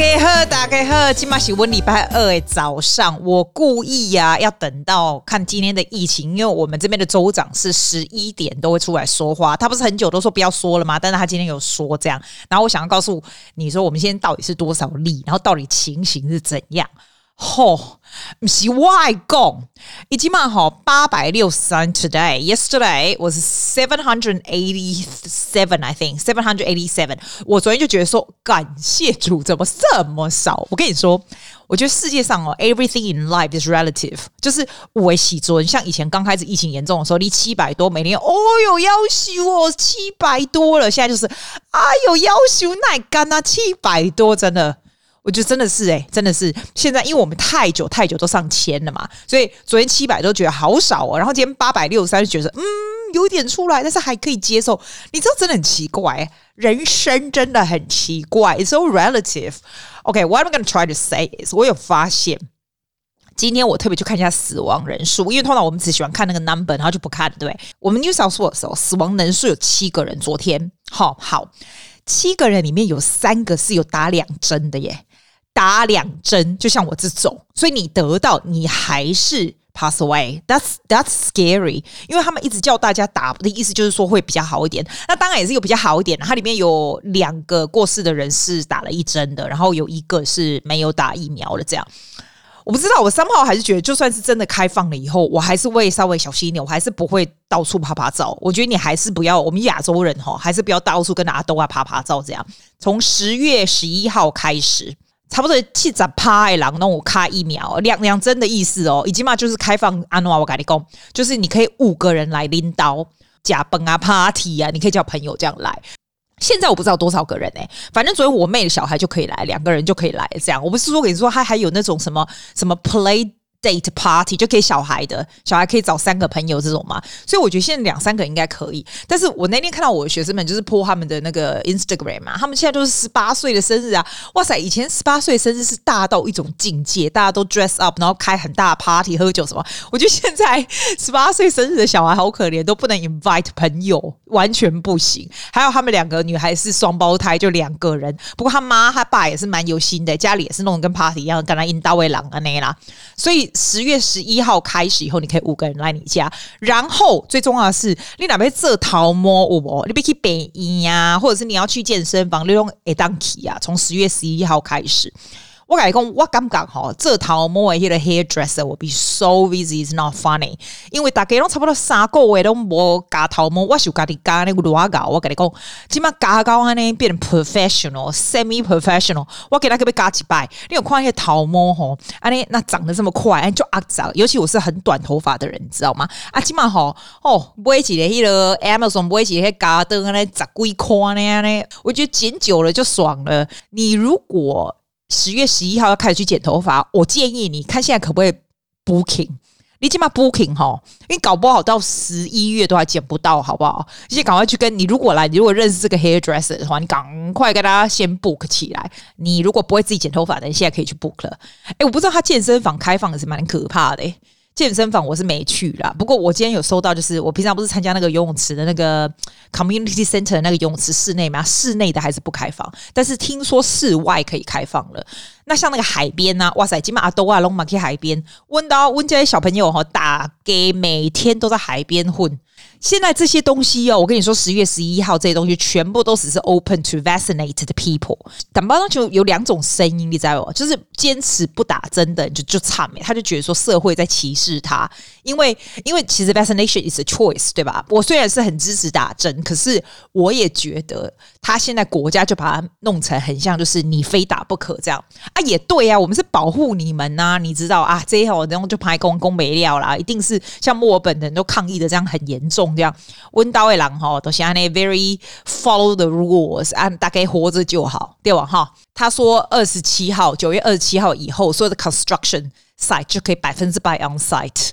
家好，大家好，今晚是温礼拜二的早上。我故意呀、啊，要等到看今天的疫情，因为我们这边的州长是十一点都会出来说话。他不是很久都说不要说了吗？但是他今天有说这样。然后我想要告诉你说，我们现在到底是多少例，然后到底情形是怎样？吼，不是外公，已经嘛吼八百六十三。Today, yesterday was seven hundred eighty seven. I think seven hundred eighty seven. 我昨天就觉得说，感谢主，怎么这么少？我跟你说，我觉得世界上哦，everything in life is relative。就是我喜尊，像以前刚开始疫情严重的时候，离七百多，每年哦哟要修哦，七百多了。现在就是哎呦要修那干啊，七百多，真的。我觉得真的是哎、欸，真的是现在，因为我们太久太久都上千了嘛，所以昨天七百都觉得好少哦，然后今天八百六十三就觉得嗯有点出来，但是还可以接受。你知道真的很奇怪，人生真的很奇怪，it's so relative。OK，what I'm gonna try to say is，我有发现，今天我特别去看一下死亡人数，因为通常我们只喜欢看那个 number，然后就不看，对？我们 New South Wales 的时候，死亡人数有七个人，昨天好好，七个人里面有三个是有打两针的耶。打两针，就像我这种，所以你得到你还是 pass away。That's that's scary，因为他们一直叫大家打的意思就是说会比较好一点。那当然也是有比较好一点，它里面有两个过世的人是打了一针的，然后有一个是没有打疫苗的。这样我不知道，我三号还是觉得，就算是真的开放了以后，我还是会稍微小心一点，我还是不会到处趴趴走。我觉得你还是不要，我们亚洲人哈，还是不要到处跟大家都啊趴趴走。这样从十月十一号开始。差不多七十趴的人弄我卡一秒两两针的意思哦，已经嘛就是开放安诺，我跟你讲，就是你可以五个人来拎刀假崩啊 party 啊，你可以叫朋友这样来。现在我不知道多少个人诶、反正昨天我妹的小孩就可以来，两个人就可以来这样。我不是说给你说，他还有那种什么什么 play。Date party 就给小孩的，小孩可以找三个朋友这种嘛，所以我觉得现在两三个应该可以。但是我那天看到我的学生们就是 po 他们的那个 Instagram 嘛，他们现在都是十八岁的生日啊，哇塞！以前十八岁生日是大到一种境界，大家都 dress up，然后开很大的 party 喝酒什么。我觉得现在十八岁生日的小孩好可怜，都不能 invite 朋友，完全不行。还有他们两个女孩是双胞胎，就两个人。不过他妈他爸也是蛮有心的，家里也是弄得跟 party 一样，跟他引导为郎啊那啦，所以。十月十一号开始以后，你可以五个人来你家。然后最重要的是，你哪边这桃摸我，你别去北医呀，或者是你要去健身房，你用 A 当 key 啊。从十月十一号开始。我跟你讲，我感觉哈，这头毛的迄个 hairdresser 我比 so busy is not funny，因为大家拢差不多三个月都无夹头毛，我就家己夹那个乱搞。我跟你讲，起码夹到安尼变成 professional，semi professional。我给他可不可以夹几摆？你有看那些头毛吼，安尼那长得这么快，就阿长。尤其我是很短头发的人，你知道吗？啊，起码吼哦，买一个迄个 Amazon 买一个夹灯安尼十几块呢安尼，我觉得剪久了就爽了。你如果十月十一号要开始去剪头发，我建议你看现在可不可以 booking？你起码 booking 哈，因为搞不好到十一月都还剪不到，好不好？现在赶快去跟你如果来，你如果认识这个 hairdresser 的话，你赶快跟大家先 book 起来。你如果不会自己剪头发的，你现在可以去 book 了。哎，我不知道他健身房开放的是蛮可怕的。健身房我是没去啦，不过我今天有收到，就是我平常不是参加那个游泳池的那个 community center 那个游泳池室内吗，室内的还是不开放，但是听说室外可以开放了。那像那个海边呐、啊，哇塞，今晚阿多啊龙马去海边，问到问这些小朋友哈，大概每天都在海边混。现在这些东西哦，我跟你说，十月十一号这些东西全部都只是 open to vaccinated people。但包装就有两种声音，你知道吗？就是坚持不打针的就就惨没，他就觉得说社会在歧视他，因为因为其实 vaccination is a choice，对吧？我虽然是很支持打针，可是我也觉得他现在国家就把它弄成很像，就是你非打不可这样，也对啊，我们是保护你们呐、你知道啊？这一号然后就拍公公没料啦，一定是像墨尔本人都抗议的这样很严重。这样，温刀的人哈都现在 very follow the rules，按大概活着就好，对吧？哈，他说二十七号，九月二十七号以后，所有的 construction site 就可以百分之百 on site，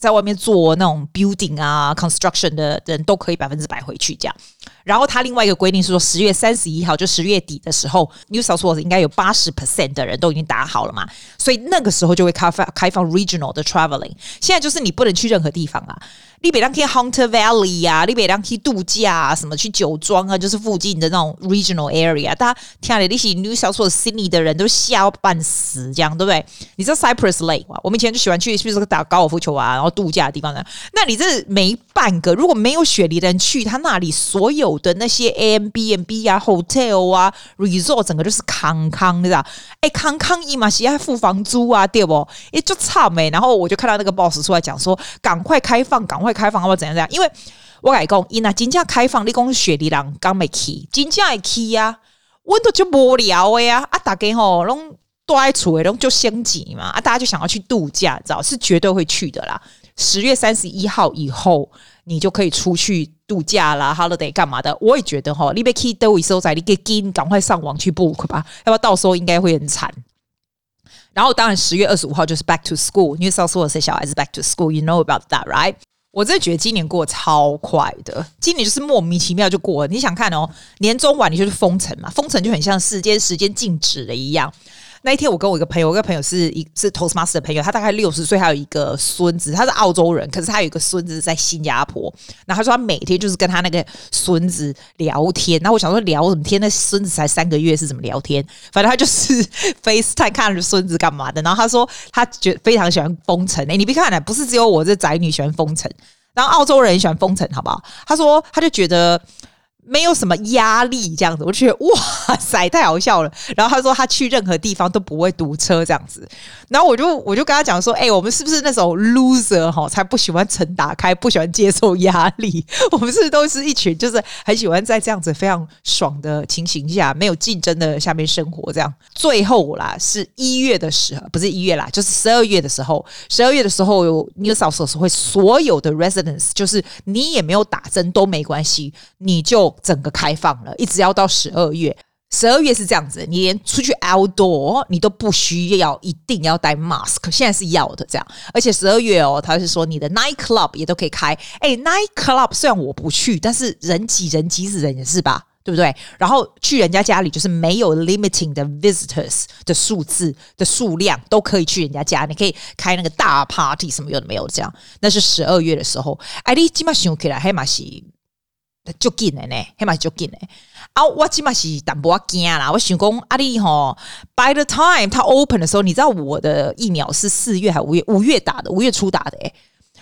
在外面做那种 building 啊 construction 的人都可以百分之百回去这样。然后他另外一个规定是说，十月三十一号就十月底的时候，New South Wales 应该有八十 percent 的人都已经打好了嘛，所以那个时候就会开放开放 regional 的 traveling。现在就是你不能去任何地方啊。你别让去 Hunter Valley 啊，你别让去度假啊，什么去酒庄啊，就是附近的那种 regional area。大家听了那些 New South Wales Sydney 的人都吓半死，这样对不对？你知道 Cypress Lake？我们以前就喜欢去，是不是打高尔夫球啊，然后度假的地方呢？那你这没半个，如果没有雪梨的人去，他那里所有的那些 Airbnb 啊、hotel 啊、resort，整个就是康康的，哎，康康一嘛，是要付房租啊，对不？哎，就差没。然后我就看到那个 boss 出来讲说，赶快开放，赶快。开放或怎样怎样？因为我跟你讲，伊那真正开放，你讲雪梨人刚没去，真正会去呀，温度就无聊的呀。啊，大家吼拢都爱厝的，拢就升级嘛。啊，大家就想要去度假，知道是绝对会去的啦。十月三十一号以后，你就可以出去度假啦，holiday 干嘛的？我也觉得吼，你别去都会收在，你给紧赶快上网去 book 吧，要不然到时候应该会很惨。然后当然十月二十五号就是 back to school，New South Wales 小孩子 back to school，you know about that right？我真的觉得今年过超快的，今年就是莫名其妙就过了。你想看哦，年终晚你就是封城嘛，封城就很像世间时间静止了一样。那一天我跟我一个朋友，我一个朋友是一是 Toastmaster 的朋友，他大概六十岁，还有一个孙子，他是澳洲人，可是他有一个孙子在新加坡。然后他说他每天就是跟他那个孙子聊天。然后我想说聊什么天？那孙子才三个月，是怎么聊天？反正他就是 FaceTime 看着孙子干嘛的。然后他说他觉非常喜欢封城。哎，你别看了，不是只有我这宅女喜欢封城。然后澳洲人也喜欢封城，好不好？他说，他就觉得没有什么压力，这样子，我觉得哇塞，太好笑了。然后他说，他去任何地方都不会堵车，这样子。然后我就我就跟他讲说，哎、我们是不是那种 loser 哈，才不喜欢城打开，不喜欢接受压力？我们是不是都是一群就是很喜欢在这样子非常爽的情形下，没有竞争的下面生活？这样。最后啦，是一月的时候，不是一月啦，就是十二月的时候。十二月的时候有 New South Wales 会所有的 residents，就是你也没有打针都没关系，你就整个开放了，一直要到十二月。十二月是这样子，你连出去 outdoor 你都不需要一定要戴 mask，现在是要的这样。而且十二月哦，他是说你的 night club 也都可以开。哎，night club 虽然我不去，但是人挤人挤死人也是吧，对不对？然后去人家家里就是没有 limiting 的 visitors 的数字的数量，都可以去人家家，你可以开那个大 party 什么有的没有这样。那是十二月的时候，哎，你起码想起来黑马是就紧的呢，黑马就紧的。啊，我起码是淡薄惊啦。我想讲，阿丽吼，by the time 他 open 的时候，你知道我的疫苗是四月还五月？五月打的，五月初打的。诶，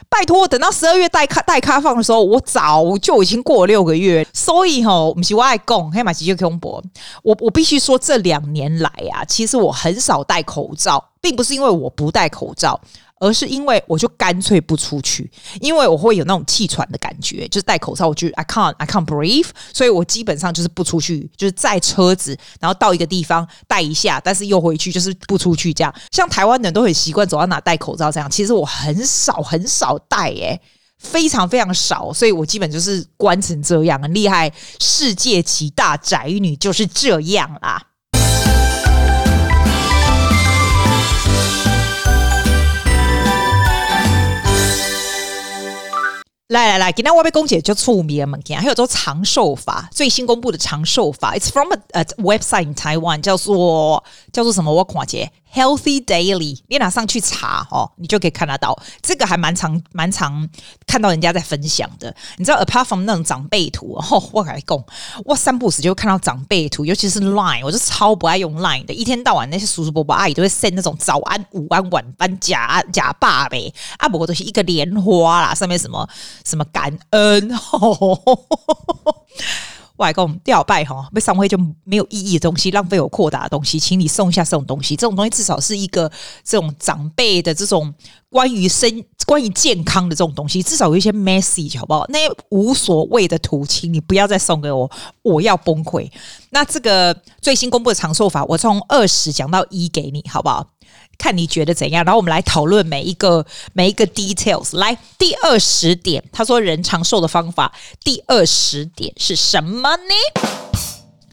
拜托，等到十二月待开待开放的时候，我早就已经过了六个月。所以吼，不是我爱讲，黑马就恐怖。我我必须说，这两年来啊，其实我很少戴口罩，并不是因为我不戴口罩。而是因为我就干脆不出去，因为我会有那种气喘的感觉，就是戴口罩，我就 I can't I can't breathe，所以我基本上就是不出去，就是在车子，然后到一个地方戴一下，但是又回去，就是不出去这样。像台湾人都很习惯走到哪戴口罩这样，其实我很少很少戴，诶，非常非常少，所以我基本就是关成这样，很厉害，世界级大宅女就是这样啦。来来来，今天我被公姐就出名了，还有做长寿法最新公布的长寿法，It's from a website in Taiwan，叫做叫做什么？我看姐。Healthy Daily，你拿上去查哦，你就可以看得到。这个还蛮常蛮常看到人家在分享的。你知道，apart from 那种长辈图，哦，我跟你讲，我三不时就看到长辈图，尤其是 Line，我就超不爱用 Line 的。一天到晚那些叔叔伯伯阿姨都会 send 那种早安、午安、晚安假假爸呗，啊，不过都是一个莲花啦，上面什么什么感恩。外公吊拜哈，被上回就没有意义的东西，浪费我扩大的东西，请你送一下这种东西。这种东西至少是一个这种长辈的这种关于生、关于健康的这种东西，至少有一些 message 好不好？那些无所谓的土情，你不要再送给我，我要崩溃。那这个最新公布的长寿法，我从二十讲到一给你，好不好？看你觉得怎样，然后我们来讨论每一个每一个 details。来，第二十点，他说人长寿的方法，第二十点是什么呢？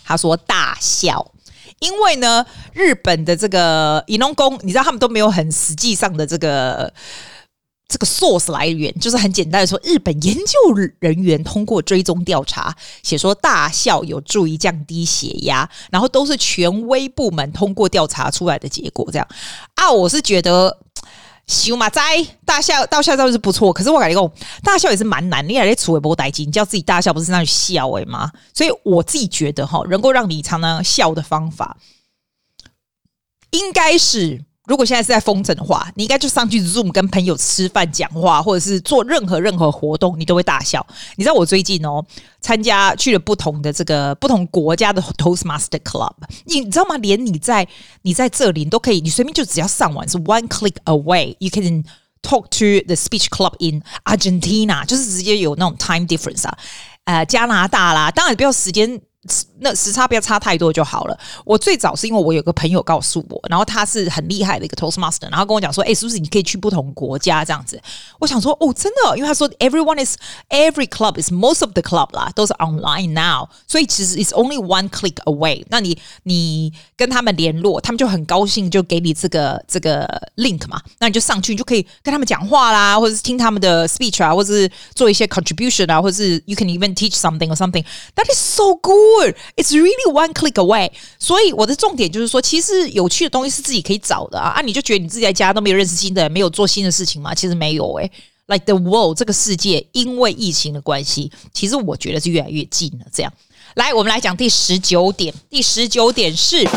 他说大笑，因为呢，日本的这个移农工，你知道他们都没有很实际上的这个。这个 source 来源就是很简单的说，日本研究人员通过追踪调查，写说大笑有助于降低血压，然后都是权威部门通过调查出来的结果。这样啊，我是觉得修马仔大笑，大笑倒是不错。可是我感觉大笑也是蛮难。你还在处微波待机，你叫自己大笑不是那样笑诶吗？所以我自己觉得哈，能够让你常常笑的方法，应该是。如果现在是在封城的话，你应该就上去 Zoom 跟朋友吃饭、讲话，或者是做任何任何活动，你都会大笑。你知道我最近哦，参加去了不同的这个不同国家的 Toastmaster Club，你知道吗？连你在你在这里你都可以，你随便就只要上网是 one click away，you can talk to the speech club in Argentina，就是直接有那种 time difference 啊，呃，加拿大啦，当然不要时间。那时差不要差太多就好了。我最早是因为我有个朋友告诉我，然后他是很厉害的一个 Toastmaster，然后跟我讲说：“哎，是不是你可以去不同国家这样子？”我想说：“哦，真的？”因为他说：“Everyone is every club is most of the club 啦，都是 online now，所以其实 it's only one click away。那你你跟他们联络，他们就很高兴，就给你这个这个 link 嘛。那你就上去，你就可以跟他们讲话啦，或者是听他们的 speech 啊，或者是做一些 contribution 啊，或者是 you can even teach something or something。That is so good。It's really one click away。所以我的重点就是说，其实有趣的东西是自己可以找的啊！啊，你就觉得你自己在家都没有认识新的人，没有做新的事情吗？其实没有诶、Like the world 这个世界，因为疫情的关系，其实我觉得是越来越近了。这样，来，我们来讲第十九点。第十九点是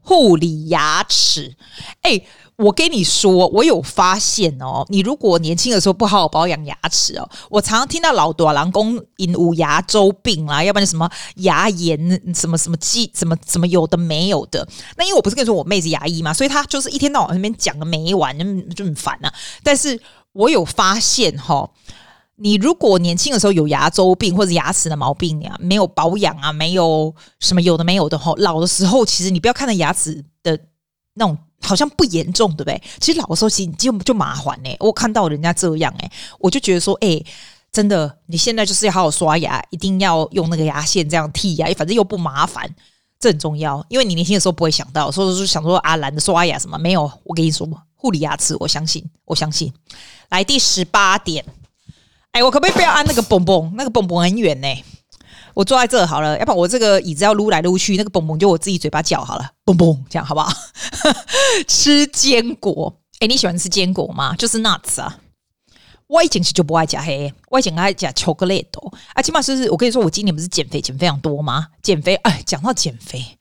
护理牙齿。诶。我跟你说，我有发现哦，你如果年轻的时候不好好保养牙齿哦，我常常听到老多人讲因无牙周病啦，要不然什么牙炎，什么什么鸡，什么什么有的没有的。那因为我不是跟你说我妹子牙医嘛，所以她就是一天到晚那边讲个没完，就就很烦啊。但是我有发现哈、哦，你如果年轻的时候有牙周病或者牙齿的毛病呀，没有保养啊，没有什么有的没有的哈，老的时候其实你不要看到牙齿的那种。好像不严重，对不对？其实老的时候，其实就就麻烦呢。我看到人家这样，哎，我就觉得说，哎，真的，你现在就是要好好刷牙，一定要用那个牙线这样剔牙，反正又不麻烦，这很重要。因为你年轻的时候不会想到，所以说想说啊，懒得刷牙什么没有。我跟你说嘛，护理牙齿，我相信，我相信。来第十八点，哎，我可不可以不要按那个蹦蹦？那个蹦蹦很远呢。我坐在这好了，要不然我这个椅子要撸来撸去，那个蹦蹦就我自己嘴巴叫好了，蹦蹦这样好不好？吃坚果，哎，你喜欢吃坚果吗？就是 nuts 啊。我以前是就不爱加黑，我以前爱加巧克力豆啊。起码是，我跟你说，我今年不是减肥减非常多吗？减肥，哎，讲到减肥，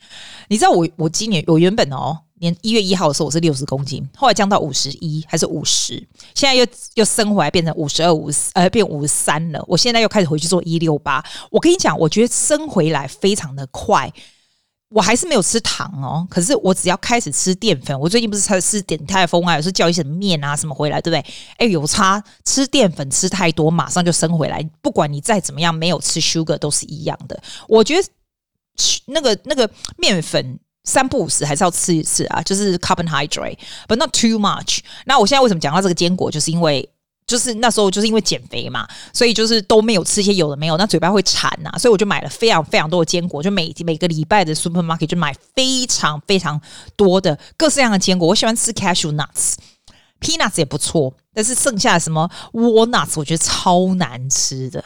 你知道我我今年我原本哦。年一月一号的时候，我是六十公斤，后来降到五十一还是五十，现在又又升回来变成五十二、五十呃变五十三了。我现在又开始回去做一六八。我跟你讲，我觉得升回来非常的快。我还是没有吃糖哦，可是我只要开始吃淀粉，我最近不是才吃点泰丰啊，有时候叫一些面啊什么回来，对不对？哎，有差，吃淀粉吃太多，马上就升回来。不管你再怎么样，没有吃 sugar 都是一样的。我觉得那个那个面粉。三不五时还是要吃一次啊，就是 carbohydrate，but not too much。那我现在为什么讲到这个坚果，就是因为就是那时候就是因为减肥嘛，所以就是都没有吃一些有的没有，那嘴巴会馋呐，所以我就买了非常非常多的坚果，就每每个礼拜的 supermarket 就买非常非常多的各式各样的坚果。我喜欢吃 cashew nuts，peanuts 也不错，但是剩下的什么 walnuts 我觉得超难吃的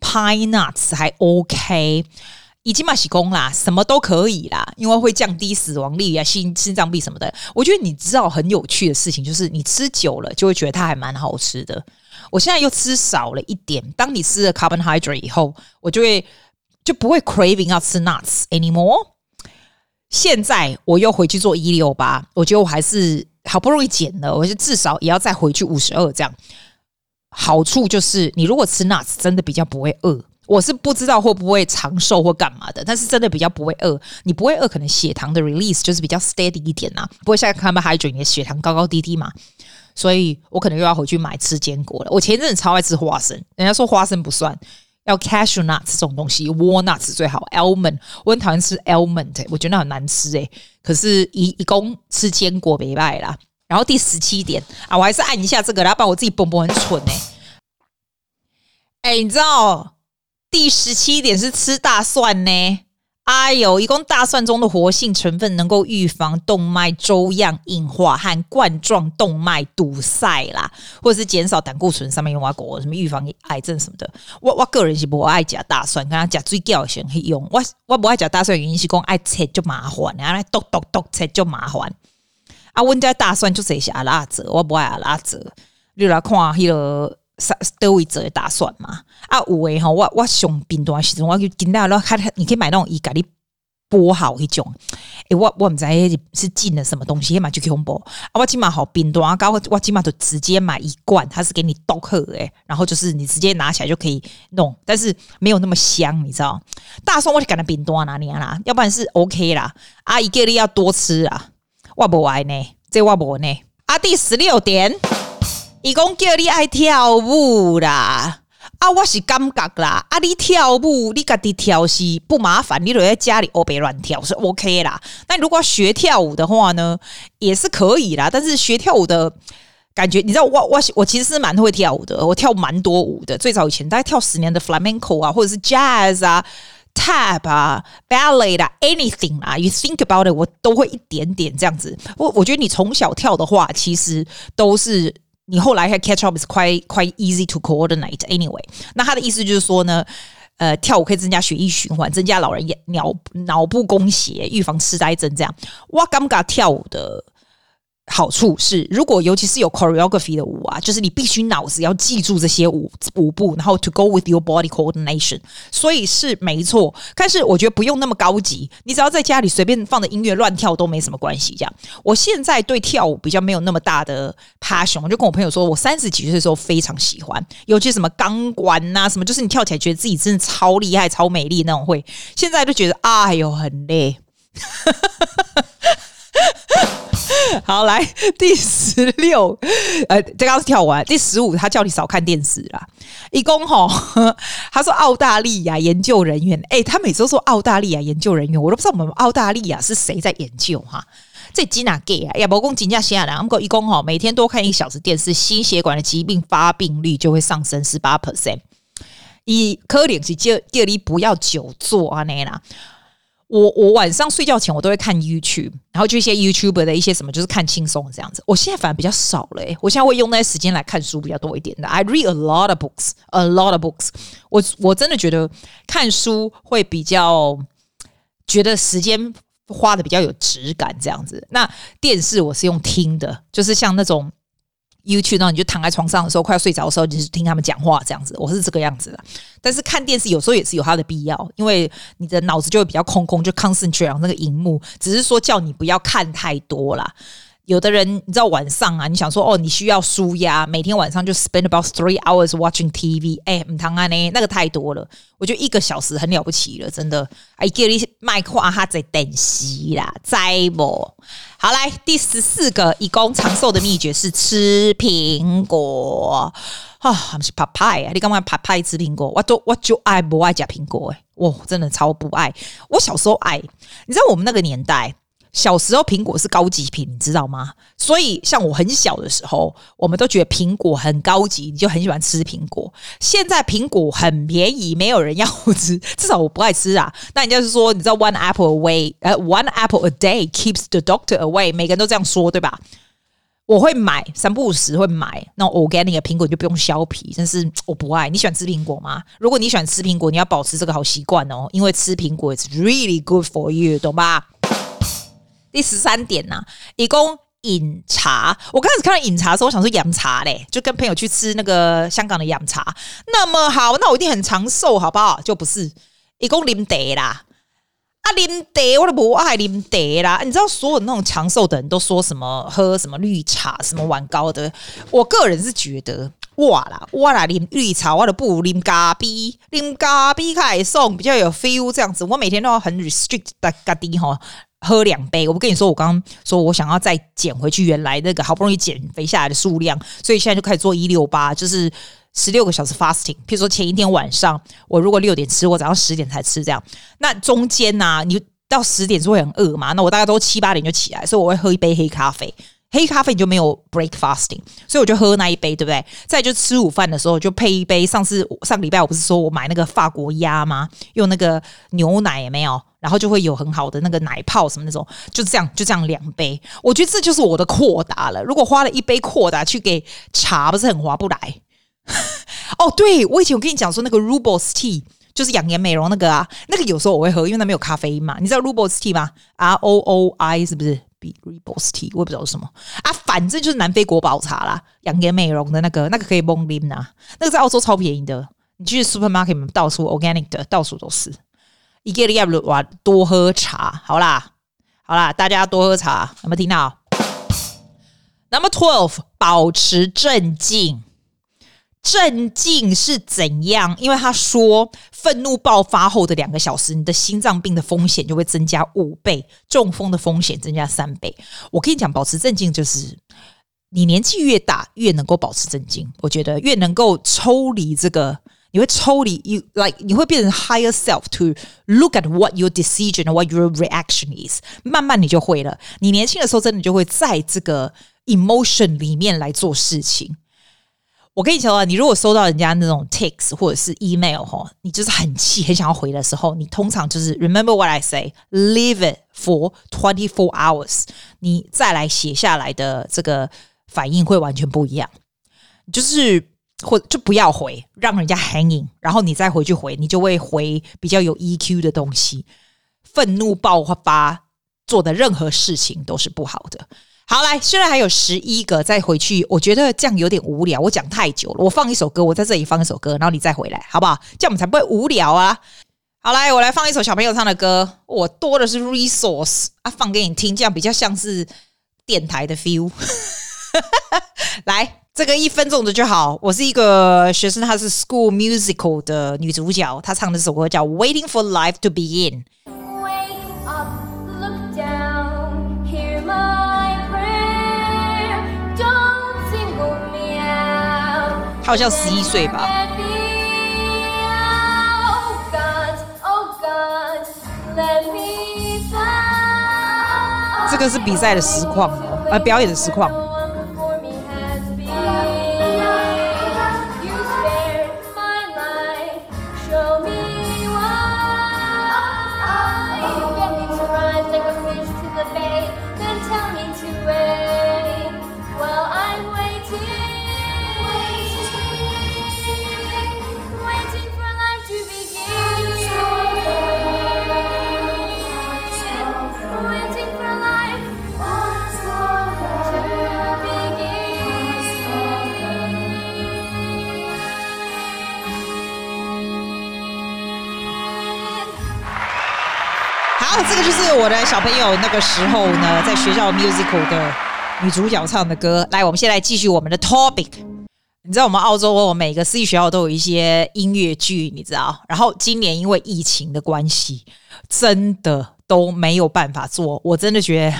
，pine nuts 还 OK。已经嘛，洗功啦，什么都可以啦，因为会降低死亡率啊，心心脏病什么的。我觉得你知道很有趣的事情，就是你吃久了就会觉得它还蛮好吃的。我现在又吃少了一点，当你吃了 carbohydrate 以后，我就会就不会 craving 要吃 nuts anymore。现在我又回去做一六八，我觉得我还是好不容易减了，我就至少也要再回去五十二这样。好处就是你如果吃 nuts，真的比较不会饿。我是不知道会不会长寿或干嘛的，但是真的比较不会饿。你不会饿，可能血糖的 release 就是比较 steady 一点呐，不会像 carbohydrate 你的血糖高高低低嘛。所以我可能又要回去买吃坚果了。我前一阵子超爱吃花生，人家说花生不算，要 cashew nuts 这种东西，walnuts 最好，almond 我很讨厌吃 almond，我觉得那很难吃诶、可是一一共吃坚果没败啦。然后第十七点啊，我还是按一下这个，然后把我自己蹦蹦很蠢诶、欸。哎、你知道？第十七点是吃大蒜呢，哎呦，一共大蒜中的活性成分能够预防动脉粥样硬化和冠状动脉堵塞啦，或者是减少胆固醇上面用啊，果什么预防癌症什么的。我我个人是不爱加大蒜，跟他加最高先可以用。我我不爱加大蒜原因是讲爱切就麻烦，然后剁剁剁切就麻烦。啊，温家大蒜就是一些阿拉泽，我不爱阿拉泽。你来看迄个啥德维泽的大蒜嘛？啊，有诶吼，我我上频段时阵，我就见到了，看你可以买那种伊咖哩剥好迄种。诶、我我毋知是进了什么东西，嘛就恐怖。啊，我起码好频段，啊，我我起码就直接买一罐，它是给你倒喝诶，然后就是你直接拿起来就可以弄，但是没有那么香，你知道？大蒜我就赶紧频段哪里啦，要不然是 OK 啦。啊，一个你要多吃啊。我不爱呢，这我不呢。啊，第十六点，伊讲叫你爱跳舞啦。啊，我是感觉啦。啊，你跳舞，你家己跳是不麻烦，你就在家里欧北乱跳是 OK 啦。但如果要学跳舞的话呢，也是可以啦。但是学跳舞的感觉，你知道，我我我其实是蛮会跳舞的，我跳蛮多舞的。最早以前大概跳十年的 flamenco 啊，或者是 jazz 啊。Tap 啊，ballet 啊，anything 啊，you think about it，我都会一点点这样子。我我觉得你从小跳的话，其实都是你后来还 catch up is quite quite easy to coordinate anyway。那他的意思就是说呢，呃，跳舞可以增加血液循环，增加老人脑脑部供血，预防痴呆症这样。哇，尴尬跳舞的。好处是，如果尤其是有 choreography 的舞啊，就是你必须脑子要记住这些舞舞步，然后 to go with your body coordination，所以是没错。但是我觉得不用那么高级，你只要在家里随便放的音乐乱跳都没什么关系。这样，我现在对跳舞比较没有那么大的 passion，我就跟我朋友说，我三十几岁的时候非常喜欢，尤其什么钢管呐，什么就是你跳起来觉得自己真的超厉害、超美丽那种会，现在就觉得哎呦很累。好，来第十六，呃，这刚是跳完第十五，他叫你少看电视啦。一公吼，他说澳大利亚研究人员，哎、他每次都说澳大利亚研究人员，我都不知道我们澳大利亚是谁在研究哈。这几哪 gay 啊？也不讲真正啥人，不过一公吼，每天多看一小时电视，心血管的疾病发病率就会上升十八 percent。以可能是叫叫你不要久坐啊那啦。我我晚上睡觉前我都会看 YouTube，然后就一些 YouTuber 的一些什么，就是看轻松这样子。我现在反而比较少了，欸，我现在会用那些时间来看书比较多一点的。I read a lot of books, a lot of books 我。我我真的觉得看书会比较觉得时间花的比较有质感这样子。那电视我是用听的，就是像那种。YouTube 然后，你就躺在床上的时候，快要睡着的时候，就是听他们讲话这样子。我是这个样子的，但是看电视有时候也是有它的必要，因为你的脑子就会比较空空，就 concentrate on 那个荧幕。只是说叫你不要看太多啦。有的人你知道晚上啊，你想说哦，你需要舒压，每天晚上就 spend about three hours watching TV，哎、唔通啊呢，那个太多了。我觉得一个小时很了不起了，真的。哎，叫你麦克哈在等息啦，在不？好，来第十四个，以公长寿的秘诀是吃苹果啊，不是拍派啊，你干嘛拍派吃苹果？我都我就爱不爱吃苹果？哎，我真的超不爱。我小时候爱，你知道我们那个年代。小时候苹果是高级品，你知道吗？所以像我很小的时候，我们都觉得苹果很高级，你就很喜欢吃苹果。现在苹果很便宜，没有人要吃，至少我不爱吃啊。那人家是说，你知道 one apple away，呃，one apple a day keeps the doctor away，每个人都这样说，对吧？我会买三不五时会买那种 organic 的苹果，你就不用削皮。但是我不爱。你喜欢吃苹果吗？如果你喜欢吃苹果，你要保持这个好习惯哦，因为吃苹果 it's really good for you，懂吧？第十三点呐、啊，一共饮茶。我刚开始看到饮茶的时候，我想说养茶嘞，就跟朋友去吃那个香港的养茶。那么好，那我一定很长寿，好不好？就不是，一共啉茶啦。啊，啉茶我都不爱啉茶啦。你知道，所有那种长寿的人都说什么喝什么绿茶，什么晚高的。我个人是觉得，哇啦，哇啦，啉绿茶，我都不如啉咖啡，啉咖啡开送比较有 feel 这样子。我每天都要很 restrict 的咖啡哈。喝两杯，我不跟你说，我刚刚说我想要再减回去原来那个好不容易减肥下来的数量，所以现在就开始做一六八，就是十六个小时 fasting。譬如说前一天晚上，我如果六点吃，我早上十点才吃，这样。那中间呢、你到十点是会很饿嘛？那我大概都七八点就起来，所以我会喝一杯黑咖啡。黑咖啡你就没有 break fasting，所以我就喝那一杯，对不对？再就吃午饭的时候就配一杯。上次上礼拜我不是说我买那个法国鸭吗？用那个牛奶也没有。然后就会有很好的那个奶泡什么那种，就这样就这样两杯，我觉得这就是我的扩达了。如果花了一杯扩达去给茶，不是很划不来？哦，对，我以前我跟你讲说那个 Rooibos Tea 就是养颜美容那个啊，那个有时候我会喝，因为那没有咖啡因嘛。你知道 Rooibos Tea 吗？R O O I 是不是？Reboss tea，我也不知道是什么啊，反正就是南非国宝茶啦，养颜美容的那个，那个可以蒙啉呐，那个在澳洲超便宜的，你去 supermarket 到处 organic 的，到处都是。伊格利亚鲁哇，多喝茶，好啦，好啦，大家多喝茶，有没有听到？Number twelve，保持镇静。镇静是怎样？因为他说，愤怒爆发后的两个小时，你的心脏病的风险就会增加五倍，中风的风险增加三倍。我跟你讲，保持镇静就是你年纪越大，越能够保持镇静。我觉得越能够抽离这个，你会抽离，you like 你会变成 higher self to look at what your decision or what your reaction is。慢慢你就会了。你年轻的时候，真的就会在这个 emotion 里面来做事情。我跟你讲啊，你如果收到人家那种 text 或者是 email 哈，你就是很气，很想要回的时候，你通常就是 remember what I say，leave it for twenty four hours，你再来写下来的这个反应会完全不一样。就是或就不要回，让人家 hanging，然后你再回去回，你就会回比较有 EQ 的东西。愤怒爆发做的任何事情都是不好的。好，来，虽然还有十一个，再回去，我觉得这样有点无聊。我讲太久了，我放一首歌，我在这里放一首歌，然后你再回来，好不好？这样我们才不会无聊啊。好，来，我来放一首小朋友唱的歌，我多的是 resource 啊，放给你听，这样比较像是电台的 feel。来，这个一分钟的就好。我是一个学生，她是 school musical 的女主角，她唱的这首歌叫《Waiting for Life to Begin》。他好像十一岁吧。这个是比赛的实况哦，呃，表演的实况。我的小朋友那个时候呢，在学校 musical 的女主角唱的歌。来，我们现在继续我们的 topic。你知道我们澳洲我每个私立学校都有一些音乐剧，你知道？然后今年因为疫情的关系，真的都没有办法做。我真的觉得。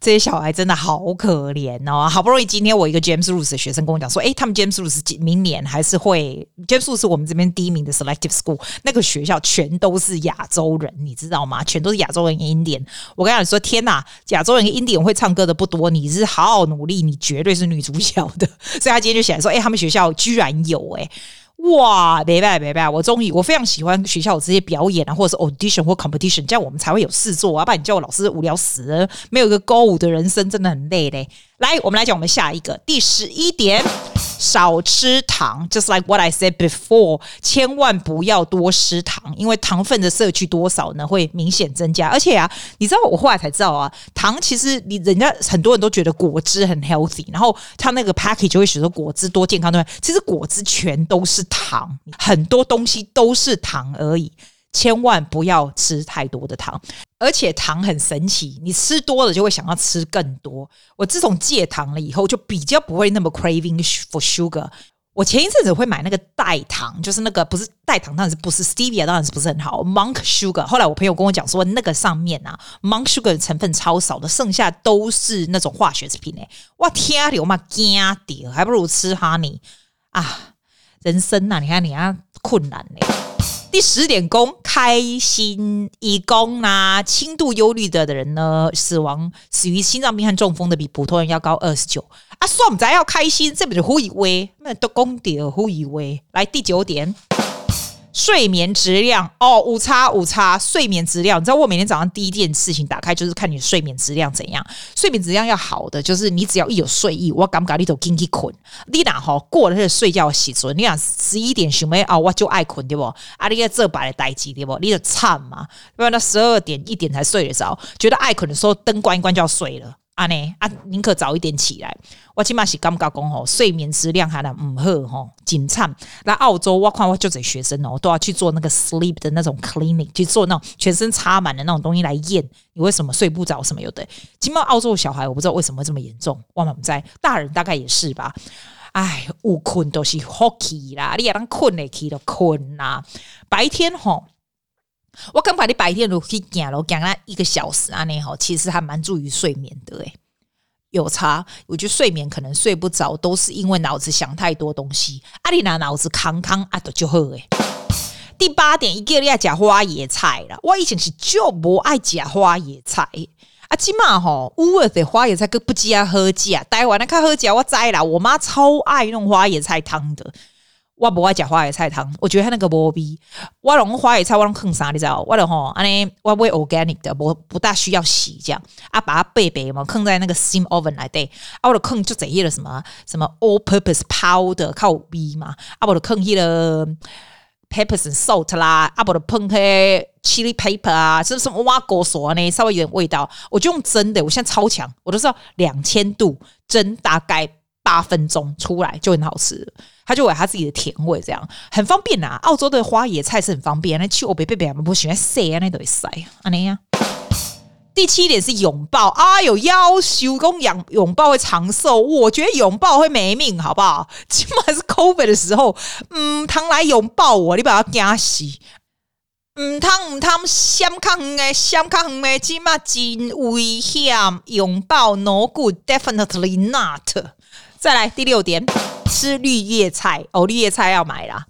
这些小孩真的好可怜哦！好不容易今天我一个 James Ruse 的学生跟我讲说，诶，他们 James Ruse 明年还是会 James Ruse 是我们这边第一名的 Selective School，那个学校全都是亚洲人，你知道吗？全都是亚洲人 Indian。我跟你说，天哪，亚洲人 Indian 会唱歌的不多，你是好好努力，你绝对是女主角的。所以他今天就写来说，诶，他们学校居然有诶。哇，没办法，没办法，我终于我非常喜欢学校有这些表演啊，或者是 audition 或 competition，这样我们才会有事做啊。不然你叫我老师无聊死了，没有一个歌舞的人生真的很累嘞。来，我们来讲我们下一个第十一点。少吃糖，just like what I said before，千万不要多吃糖，因为糖分的摄取多少呢，会明显增加。而且啊，你知道我后来才知道啊，糖其实你人家很多人都觉得果汁很 healthy，然后他那个 package 就会写说果汁多健康，对？其实果汁全都是糖，很多东西都是糖而已。千万不要吃太多的糖，而且糖很神奇，你吃多了就会想要吃更多。我自从戒糖了以后，就比较不会那么 craving for sugar。我前一阵子会买那个代糖，就是那个不是代糖，当然是不是 stevia，当然是不是很好 monk sugar。后来我朋友跟我讲说，那个上面啊 monk sugar 的成分超少的，剩下都是那种化学食品诶。哇天啊，我妈惊掉，还不如吃 honey 啊！人生呐、啊，你看你啊困难嘞。第十点，功开心一公啊，轻度忧虑的的人呢，死亡死于心脏病和中风的比普通人要高二十九啊！算咱要开心，这不是胡以为，那都功德胡以为。来第九点，睡眠质量哦，五差五差，睡眠质量，你知道我每天早上第一件事情打开就是看你睡眠质量怎样。睡眠质量要好的，就是你只要一有睡意，我敢不敢你都进去困。你哪哈过了那个睡觉时阵，你想十一点醒没啊，我就爱困对不？啊，你个这摆的代志对不？你就惨嘛，不然到十二点一点才睡得着，觉得爱困的时候灯关一关就要睡了。啊呢啊，宁可早一点起来。我起码是感觉讲吼，睡眠质量还能唔好吼，紧惨。来澳洲，我看我就这学生哦，都要去做那个 sleep 的那种 clinic，去做那种全身插满的那种东西来验你为什么睡不着什么有的。起码澳洲小孩我不知道为什么这么严重，我们在，大人大概也是吧。哎，有困都是好起啦，你也当困的起都困呐。白天吼。我刚把你白天都可以讲了，我讲了一个小时啊，那吼其实还蛮注意睡眠的诶，有差。我觉得睡眠可能睡不着，都是因为脑子想太多东西。阿里娜脑子康康啊，都就好诶。第八点，一个你爱食花椰菜啦，我以前是就不爱食花椰菜啊，起码吼，乌尔的花椰菜可不加喝加，待会那看喝加我知啦，我妈超爱弄花椰菜汤的。我不爱吃花椰菜汤，我觉得它那个无味。我用花椰菜，我用坑啥？你知道？我的吼，安尼我买 organic 的，不不大需要洗这样啊，把它背背嘛，坑在那个 steam oven 来对。啊，我的坑就整些了什么什么 all purpose powder 靠味嘛。啊，我的坑去了 peppers and salt 啦，啊，我的喷黑 chili pepper 啊，是什么挖果索呢？稍微有点味道，我就用蒸的。我现在超强，我都知道两千度蒸大概八分钟出来就很好吃。他就有他自己的甜味，这样很方便呐、啊。澳洲的花野菜是很方便，那去我北北北不喜欢晒啊，那都会晒啊那样。第七点是拥抱啊，有要求讲拥拥抱会长寿，我觉得拥抱会没命，好不好？起码是 COVID 的时候，嗯，他来拥抱我，你把他惊死。嗯，他嗯他相抗诶，相抗诶，起码真危险，拥抱 no good，definitely not。再来第六点。吃绿叶菜哦，绿叶菜要买啦。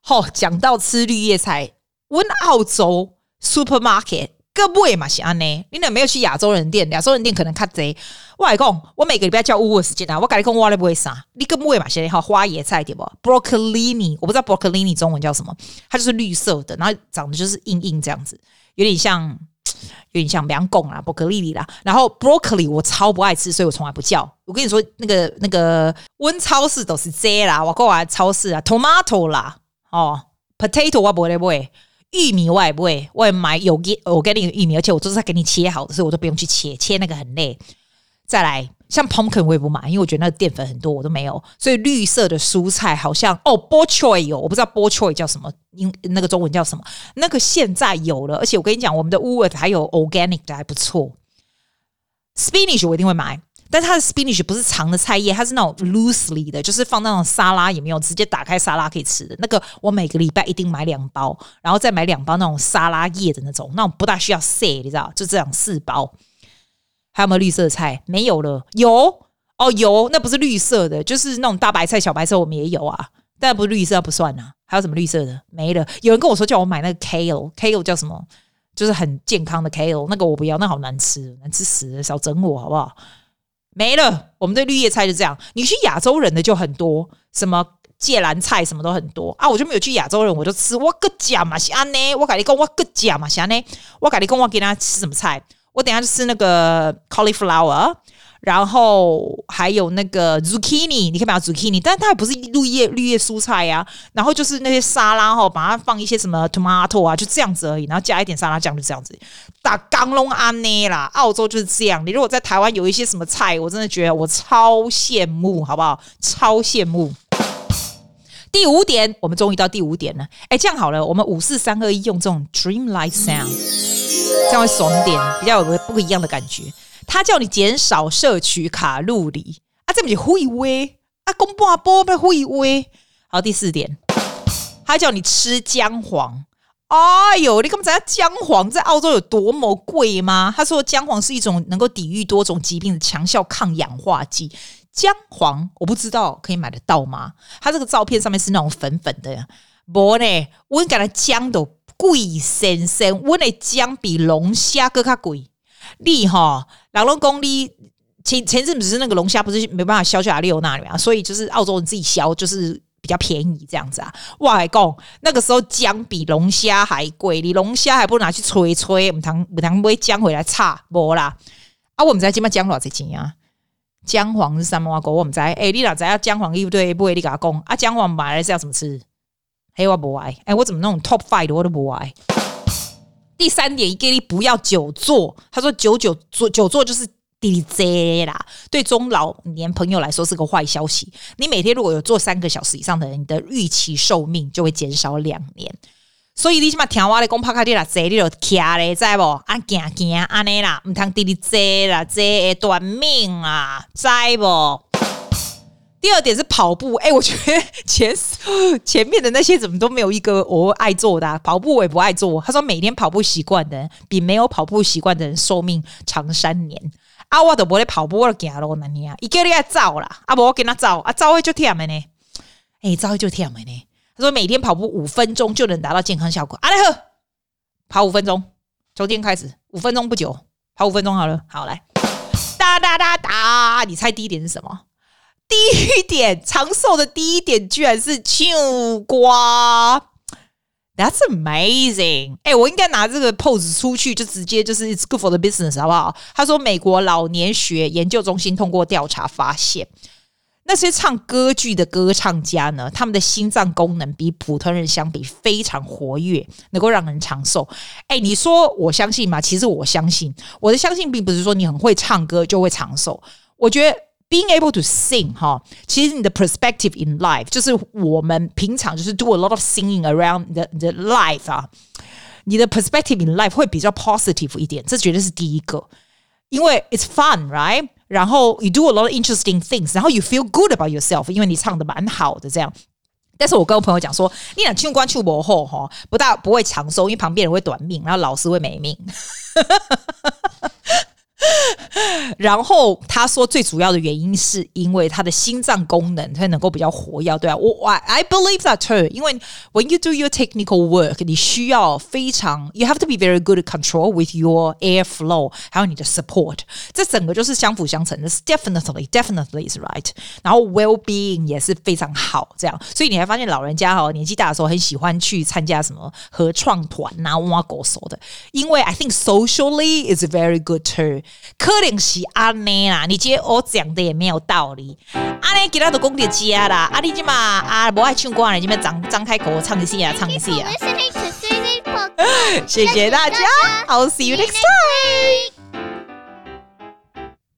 好、哦，讲到吃绿叶菜，问澳洲 supermarket 各位嘛是安呢？你有没有去亚洲人店？亚洲人店可能卡贼。我来讲，我每个礼拜叫 Woolworths 时间啊，我跟你讲我咧不会啥。你各位嘛是好花椰菜对不？Broccolini，我不知道 Broccolini 中文叫什么，它就是绿色的，然后长得就是硬硬这样子，有点像。有点像凉贡啦，伯克利里啦，然后 broccoli 我超不爱吃，所以我从来不叫。我跟你说，那个那个温超市都是这啦，我过来超市啊，tomato 啦，哦，potato 我不会不会，玉米我也不会，我也买有给我给你玉米，而且我都是在给你切好的，所以我都不用去切，切那个很累。再来。像 pumpkin 我也不买，因为我觉得那个淀粉很多，我都没有。所以绿色的蔬菜好像哦，bok choy 有，我不知道 bok choy 叫什么，英那个中文叫什么？那个现在有了，而且我跟你讲，我们的 Woolworths 还有 organic 的还不错。spinach 我一定会买，但它的 spinach 不是长的菜叶，它是那种 loosely 的，就是放那种沙拉也没有，直接打开沙拉可以吃的那个。我每个礼拜一定买两包，然后再买两包那种沙拉叶的那种，那种不大需要洗，你知道？就这样四包。还有没有绿色的菜？没有了。有哦，有，那不是绿色的，就是那种大白菜、小白菜，我们也有啊。但不是绿色不算啊。还有什么绿色的？没了。有人跟我说叫我买那个 kale，kale 叫什么？就是很健康的 kale，那个我不要，那好难吃，难吃死了，少整我好不好？没了。我们的绿叶菜就这样。你去亚洲人的就很多，什么芥蓝菜什么都很多啊。我就没有去亚洲人，我就吃我个家嘛，是安呢。我跟你讲，我个家嘛，是安呢。我跟你讲，我给他吃什么菜？我等下就吃那个 cauliflower，然后还有那个 zucchini，你可以买 zucchini，但它也不是绿叶绿叶蔬菜呀、然后就是那些沙拉哈，把它放一些什么 tomato 啊，就这样子而已。然后加一点沙拉酱，就这样子。打刚龙安内啦，澳洲就是这样。你如果在台湾有一些什么菜，我真的觉得我超羡慕，好不好？超羡慕。第五点，我们终于到第五点了。哎，这样好了，我们五四三二一，用这种 dreamlike sound。这样会爽点，比较有个不一样的感觉。他叫你减少摄取卡路里啊，这不是会威啊，公半波被会威。好，第四点，他叫你吃姜黄。哎呦，你根本知道姜黄在澳洲有多么贵吗？他说姜黄是一种能够抵御多种疾病的强效抗氧化剂。姜黄我不知道可以买得到吗？他这个照片上面是那种粉粉的，不呢，我感觉姜都。贵先生，我的姜比龙虾更加贵。你哈，老龙公你前前阵子是那个龙虾不是没办法销去阿里欧那里啊，所以就是澳洲人自己销，就是比较便宜这样子啊。哇，还讲那个时候姜比龙虾还贵，你龙虾还不如拿去吹吹，我们堂我们堂买姜回来差无啦？啊，我们在今麦姜多少钱啊？姜黄是三毛狗，我们在哎，你哪知道姜黄对不对？不会，你给他讲啊，姜黄买来是要怎么吃？嘿，我不爱，哎，我怎么那种 top five 我都不爱。第三点，给你不要久坐。他说久久坐久坐就是 DJ 啦，对中老年朋友来说是个坏消息。你每天如果有坐三个小时以上的人，你的预期寿命就会减少两年。所以你起码听我的讲，趴卡迪啦，坐你就徛咧，知不？啊，行行安尼啦，唔通 DJ 啦，这会短命啊，知不？第二点是跑步，哎、我觉得前前面的那些怎么都没有一个我爱做的、啊、跑步，我也不爱做。他说每天跑步习惯的人比没有跑步习惯的人寿命长三年。啊，我都不会跑步，我走路那年啊，一个月走啦，啊，不我跟他走啊，走就忝的呢，哎、欸，走就忝的呢。他说每天跑步五分钟就能达到健康效果。啊，来呵，跑五分钟，从今天开始五分钟不久，跑五分钟好了，好来，哒哒哒哒，你猜第一点是什么？第一点长寿的第一点居然是秋瓜，That's amazing！哎、我应该拿这个 pose 出去，就直接就是 It's good for the business，好不好？他说，美国老年学研究中心通过调查发现，那些唱歌剧的歌唱家呢，他们的心脏功能比普通人相比非常活跃，能够让人长寿。哎、你说我相信吗？其实我相信，我的相信并不是说你很会唱歌就会长寿，我觉得。Being able to sing 哈，其实你的 perspective in life 就是我们平常就是 do a lot of singing around the the life 啊，你的 perspective in life 会比较 positive 一点，这绝对是第一个，因为 it's fun right，然后 you do a lot of interesting things，然后 you feel good about yourself，因为你唱得蛮好的这样。但是我跟我朋友讲说，你俩去关去博后哈，不大不会长寿，因为旁边人会短命，然后老师会没命。 然后他说，最主要的原因是因为他的心脏功能才能够比较活跃，对啊，我 I believe that too。因为 when you do your technical work，你需要非常，you have to be very good control with your air flow，还有你的 support，这整个就是相辅相成的，definitely definitely is right。然后 well being 也是非常好，这样，所以你还发现老人家哈年纪大的时候很喜欢去参加什么合创团呐、啊，挖狗手的，因为 I think socially is very good too。可能是安尼啦，你觉得我讲的也没有道理。安尼给他的功点家啦，阿你今嘛啊不爱唱歌，你今嘛张张开口唱一下啊，唱一下啊。谢谢大家，I'll see you next time。